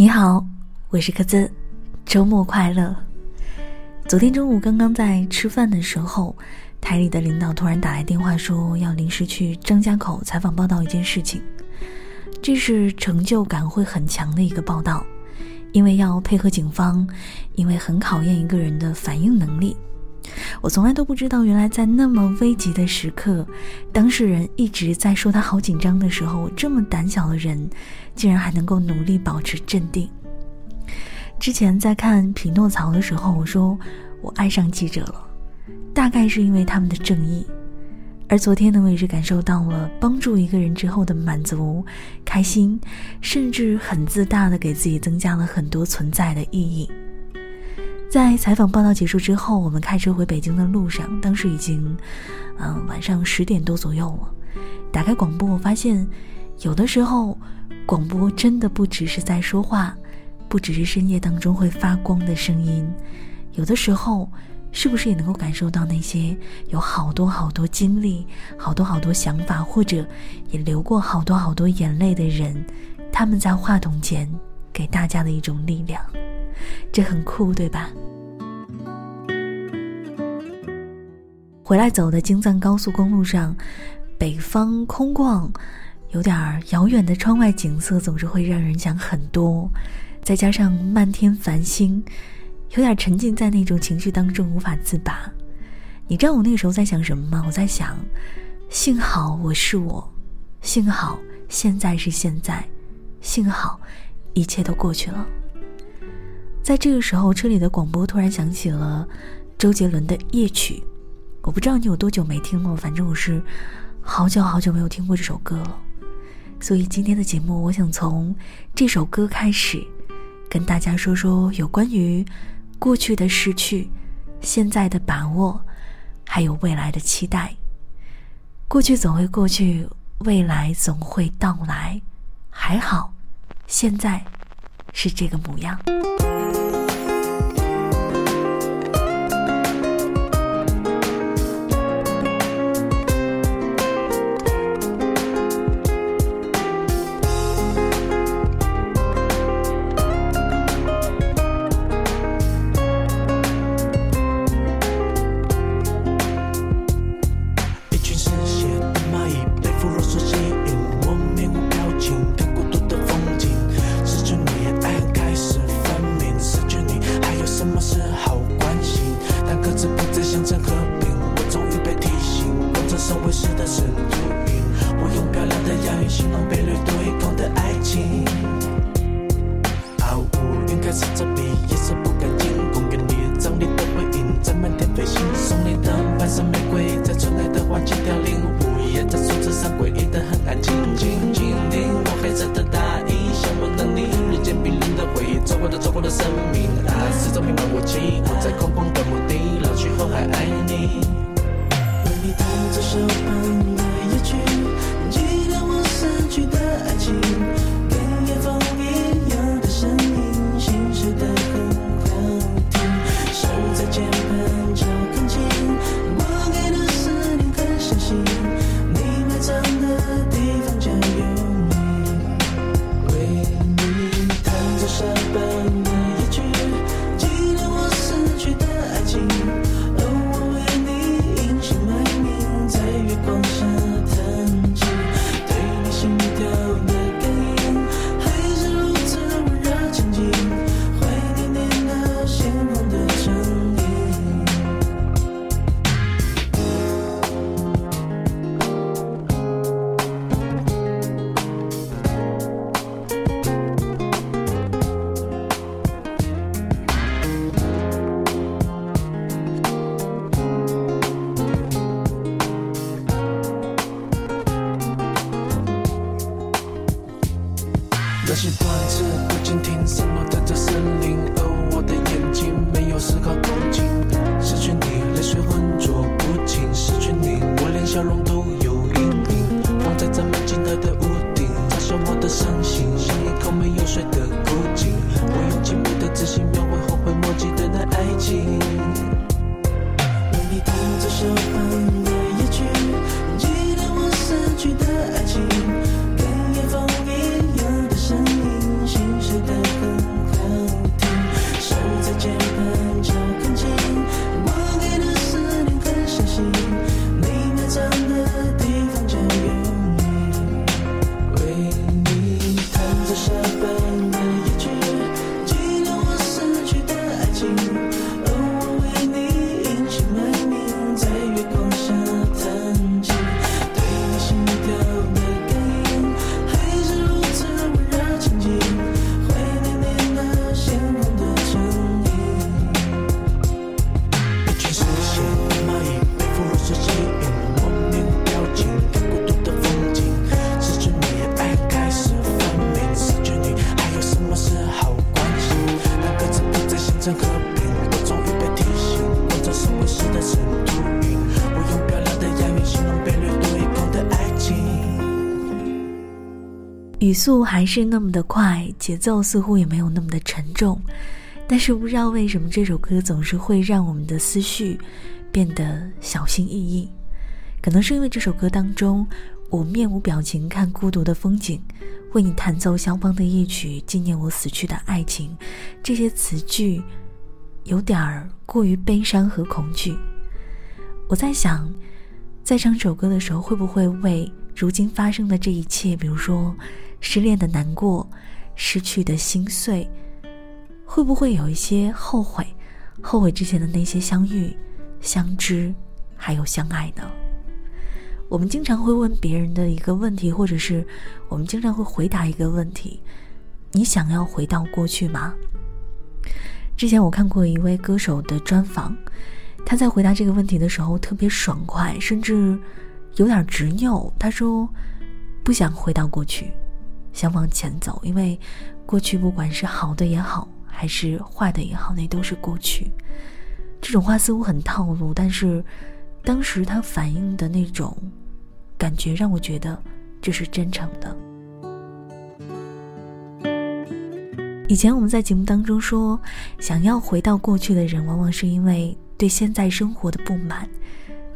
你好，我是柯子，周末快乐。昨天中午刚刚在吃饭的时候，台里的领导突然打来电话说要临时去张家口采访报道一件事情，这是成就感会很强的一个报道，因为要配合警方，因为很考验一个人的反应能力。我从来都不知道，原来在那么危急的时刻，当事人一直在说他好紧张的时候，这么胆小的人，竟然还能够努力保持镇定。之前在看《匹诺曹》的时候，我说我爱上记者了，大概是因为他们的正义。而昨天呢，我也是感受到了帮助一个人之后的满足、开心，甚至很自大的给自己增加了很多存在的意义。在采访报道结束之后，我们开车回北京的路上，当时已经，嗯，晚上十点多左右了。打开广播，我发现，有的时候，广播真的不只是在说话，不只是深夜当中会发光的声音，有的时候，是不是也能够感受到那些有好多好多经历、好多好多想法，或者也流过好多好多眼泪的人，他们在话筒前给大家的一种力量。这很酷，对吧？回来走的京藏高速公路上，北方空旷，有点遥远的窗外景色，总是会让人想很多。再加上漫天繁星，有点沉浸在那种情绪当中无法自拔。你知道我那个时候在想什么吗？我在想，幸好我是我，幸好现在是现在，幸好一切都过去了。在这个时候，车里的广播突然响起了周杰伦的《夜曲》，我不知道你有多久没听了，反正我是好久好久没有听过这首歌了。所以今天的节目，我想从这首歌开始，跟大家说说有关于过去的失去、现在的把握，还有未来的期待。过去总会过去，未来总会到来。还好，现在是这个模样。速还是那么的快，节奏似乎也没有那么的沉重，但是不知道为什么这首歌总是会让我们的思绪变得小心翼翼。可能是因为这首歌当中，我面无表情看孤独的风景，为你弹奏肖邦的夜曲，纪念我死去的爱情，这些词句有点儿过于悲伤和恐惧。我在想，在唱这首歌的时候，会不会为如今发生的这一切，比如说失恋的难过、失去的心碎，会不会有一些后悔？后悔之前的那些相遇、相知，还有相爱呢？我们经常会问别人的一个问题，或者是我们经常会回答一个问题：你想要回到过去吗？之前我看过一位歌手的专访，他在回答这个问题的时候特别爽快，甚至有点执拗。他说：“不想回到过去，想往前走，因为过去不管是好的也好，还是坏的也好，那都是过去。”这种话似乎很套路，但是当时他反映的那种。感觉让我觉得这是真诚的。以前我们在节目当中说，想要回到过去的人，往往是因为对现在生活的不满，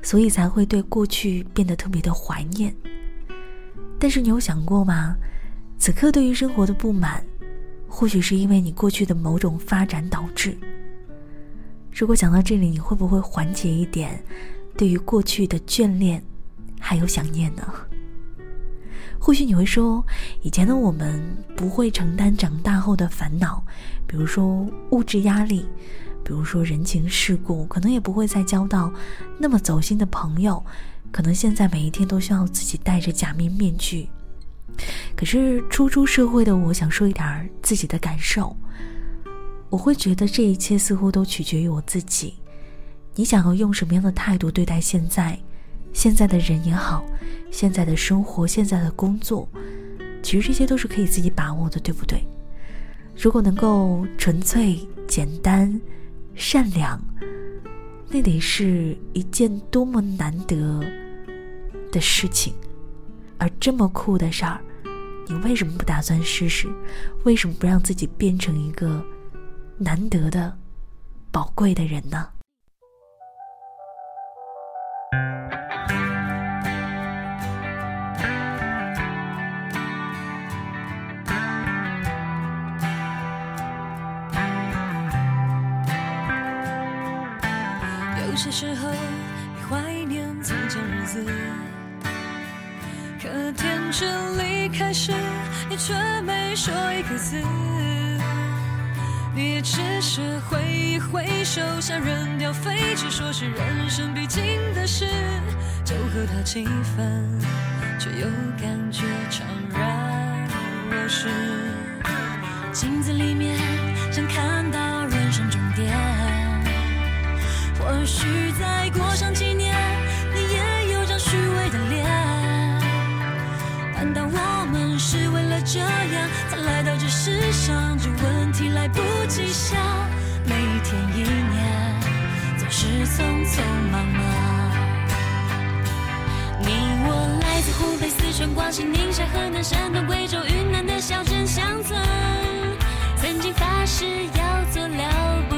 所以才会对过去变得特别的怀念。但是你有想过吗？此刻对于生活的不满，或许是因为你过去的某种发展导致。如果讲到这里，你会不会缓解一点对于过去的眷恋？还有想念呢。或许你会说，以前的我们不会承担长大后的烦恼，比如说物质压力，比如说人情世故，可能也不会再交到那么走心的朋友，可能现在每一天都需要自己戴着假面面具。可是初出社会的我，想说一点自己的感受，我会觉得这一切似乎都取决于我自己。你想要用什么样的态度对待现在？现在的人也好，现在的生活，现在的工作，其实这些都是可以自己把握的，对不对？如果能够纯粹、简单、善良，那得是一件多么难得的事情。而这么酷的事儿，你为什么不打算试试？为什么不让自己变成一个难得的、宝贵的人呢？有些时候，是离开时，你却没说一个字。你也只是挥一挥手，想扔掉废纸，说是人生必经的事，就和他七分，却又感觉怅然若失。镜子里面，想看到人生终点。或许在匆匆忙忙。你我来自湖北、四川、广西、宁夏、河南、山东、贵州、云南的小镇乡村，曾经发誓要做了不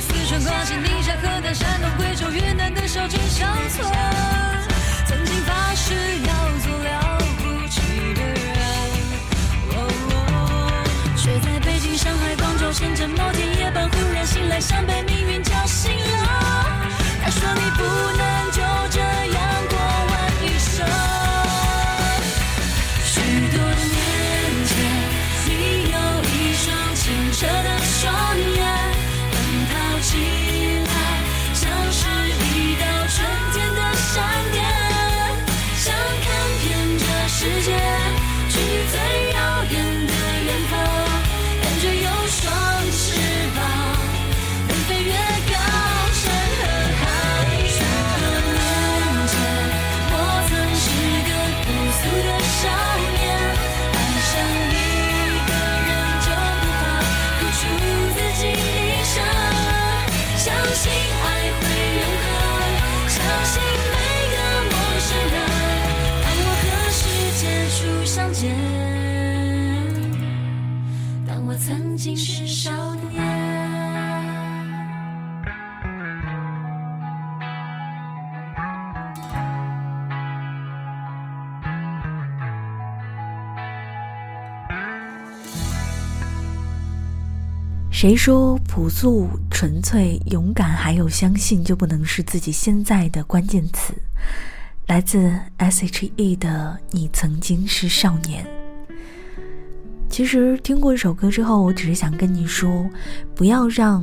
四川、广西、宁夏、河南、山东、贵州、云南的小镇乡村，曾经发誓要做了不起的人，哦却在北京、上海、广州、深圳某天夜半忽然醒来，像被命运叫醒了。他说你不谁说朴素、纯粹、勇敢还有相信就不能是自己现在的关键词？来自 S.H.E 的《你曾经是少年》。其实听过这首歌之后，我只是想跟你说，不要让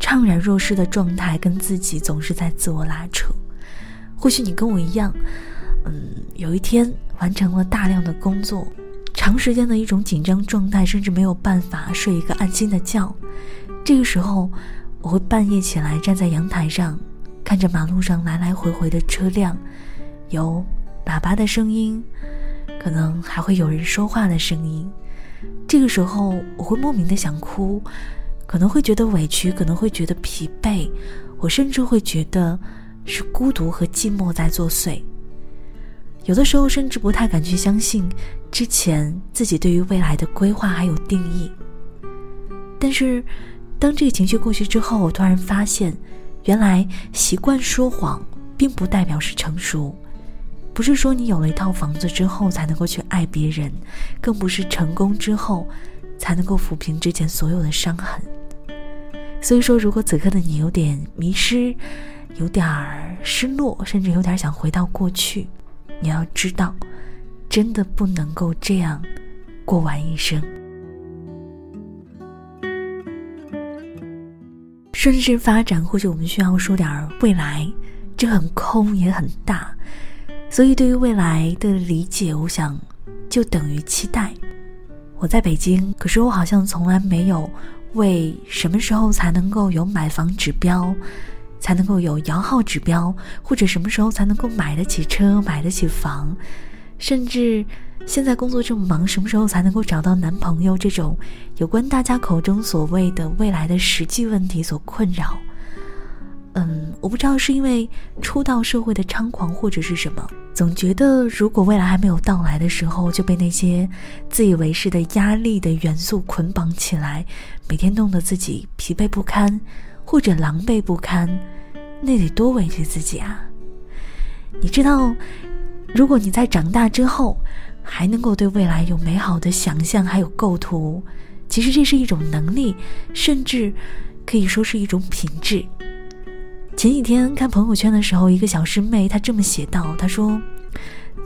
怅然若失的状态跟自己总是在自我拉扯。或许你跟我一样，嗯，有一天完成了大量的工作。长时间的一种紧张状态，甚至没有办法睡一个安心的觉。这个时候，我会半夜起来，站在阳台上，看着马路上来来回回的车辆，有喇叭的声音，可能还会有人说话的声音。这个时候，我会莫名的想哭，可能会觉得委屈，可能会觉得疲惫，我甚至会觉得是孤独和寂寞在作祟。有的时候甚至不太敢去相信之前自己对于未来的规划还有定义。但是，当这个情绪过去之后，我突然发现，原来习惯说谎并不代表是成熟，不是说你有了一套房子之后才能够去爱别人，更不是成功之后才能够抚平之前所有的伤痕。所以说，如果此刻的你有点迷失，有点失落，甚至有点想回到过去。你要知道，真的不能够这样过完一生。顺势发展，或许我们需要说点未来，这很空也很大。所以，对于未来的理解，我想就等于期待。我在北京，可是我好像从来没有为什么时候才能够有买房指标。才能够有摇号指标，或者什么时候才能够买得起车、买得起房，甚至现在工作这么忙，什么时候才能够找到男朋友？这种有关大家口中所谓的未来的实际问题所困扰。嗯，我不知道是因为初到社会的猖狂，或者是什么，总觉得如果未来还没有到来的时候，就被那些自以为是的压力的元素捆绑起来，每天弄得自己疲惫不堪。或者狼狈不堪，那得多委屈自己啊！你知道，如果你在长大之后还能够对未来有美好的想象，还有构图，其实这是一种能力，甚至可以说是一种品质。前几天看朋友圈的时候，一个小师妹她这么写道：“她说，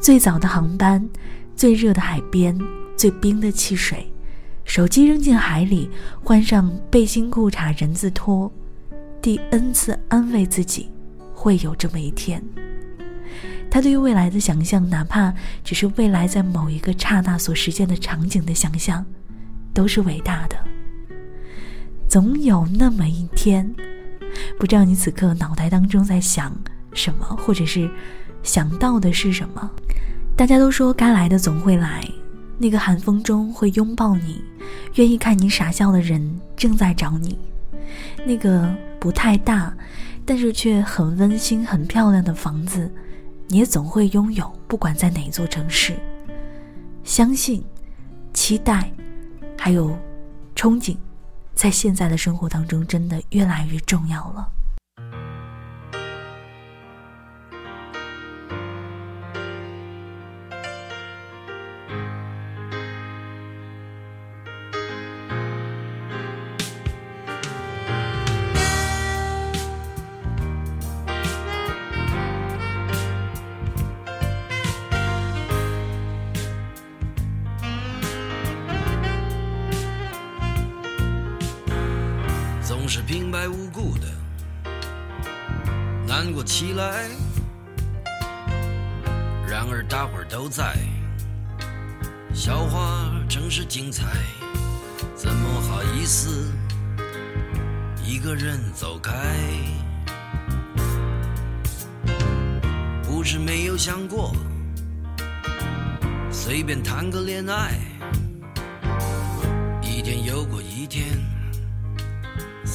最早的航班，最热的海边，最冰的汽水，手机扔进海里，换上背心裤衩人字拖。”第 N 次安慰自己，会有这么一天。他对于未来的想象，哪怕只是未来在某一个刹那所实现的场景的想象，都是伟大的。总有那么一天，不知道你此刻脑袋当中在想什么，或者是想到的是什么。大家都说该来的总会来，那个寒风中会拥抱你、愿意看你傻笑的人正在找你，那个。不太大，但是却很温馨、很漂亮的房子，你也总会拥有。不管在哪一座城市，相信、期待，还有憧憬，在现在的生活当中真的越来越重要了。是平白无故的难过起来，然而大伙儿都在，笑话正是精彩，怎么好意思一个人走开？不是没有想过随便谈个恋爱，一天又过一天。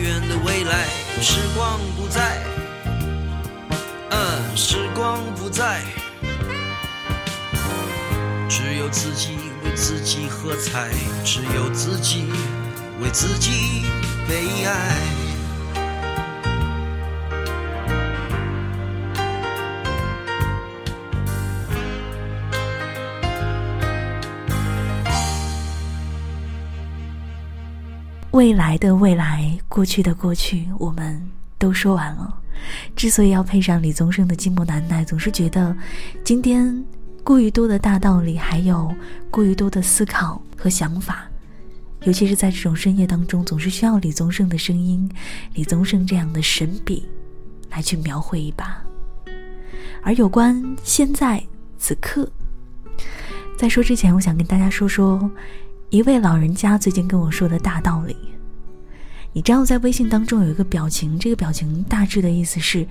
远的未来。时光不再，嗯，时光不再，只有自己为自己喝彩，只有自己为自己悲哀。未来的未来，过去的过去，我们都说完了。之所以要配上李宗盛的《寂寞难耐》，总是觉得今天过于多的大道理，还有过于多的思考和想法，尤其是在这种深夜当中，总是需要李宗盛的声音，李宗盛这样的神笔来去描绘一把。而有关现在此刻，在说之前，我想跟大家说说。一位老人家最近跟我说的大道理，你知道，在微信当中有一个表情，这个表情大致的意思是，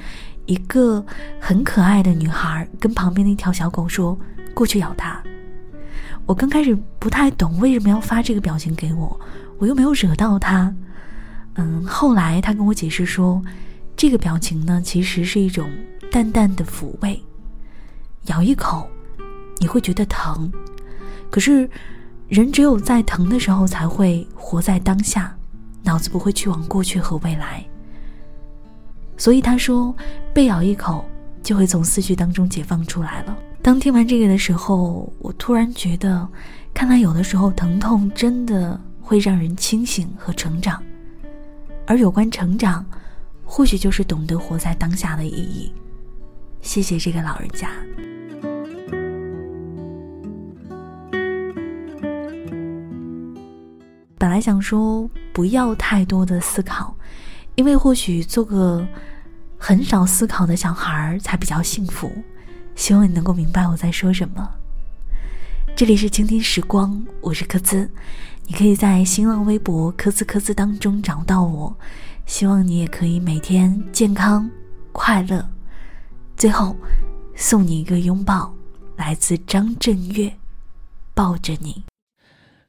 一个很可爱的女孩跟旁边的一条小狗说：“过去咬它。”我刚开始不太懂为什么要发这个表情给我，我又没有惹到它。嗯，后来他跟我解释说，这个表情呢，其实是一种淡淡的抚慰，咬一口，你会觉得疼，可是。人只有在疼的时候才会活在当下，脑子不会去往过去和未来。所以他说，被咬一口就会从思绪当中解放出来了。当听完这个的时候，我突然觉得，看来有的时候疼痛真的会让人清醒和成长，而有关成长，或许就是懂得活在当下的意义。谢谢这个老人家。本来想说不要太多的思考，因为或许做个很少思考的小孩儿才比较幸福。希望你能够明白我在说什么。这里是倾听时光，我是科兹，你可以在新浪微博“科兹科兹”当中找到我。希望你也可以每天健康、快乐。最后，送你一个拥抱，来自张震岳，抱着你。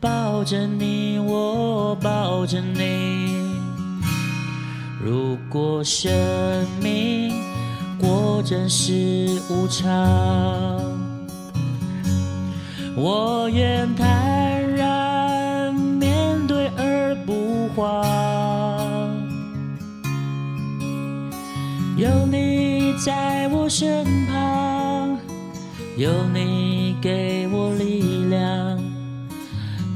抱着你，我抱着你。如果生命果真是无常，我愿坦然面对而不慌。有你在我身旁，有你给。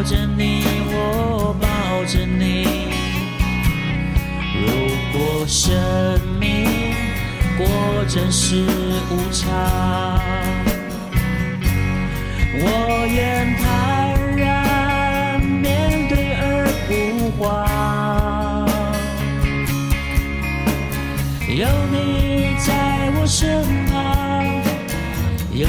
抱着你，我抱着你。如果生命果真是无常，我愿坦然面对而不慌。有你在我身旁，有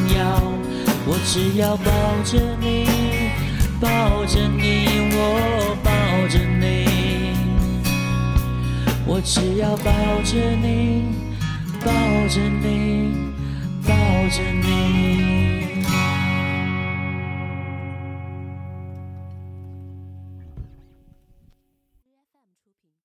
只要抱着你，抱着你，我抱着你。我只要抱着你，抱着你，抱着你。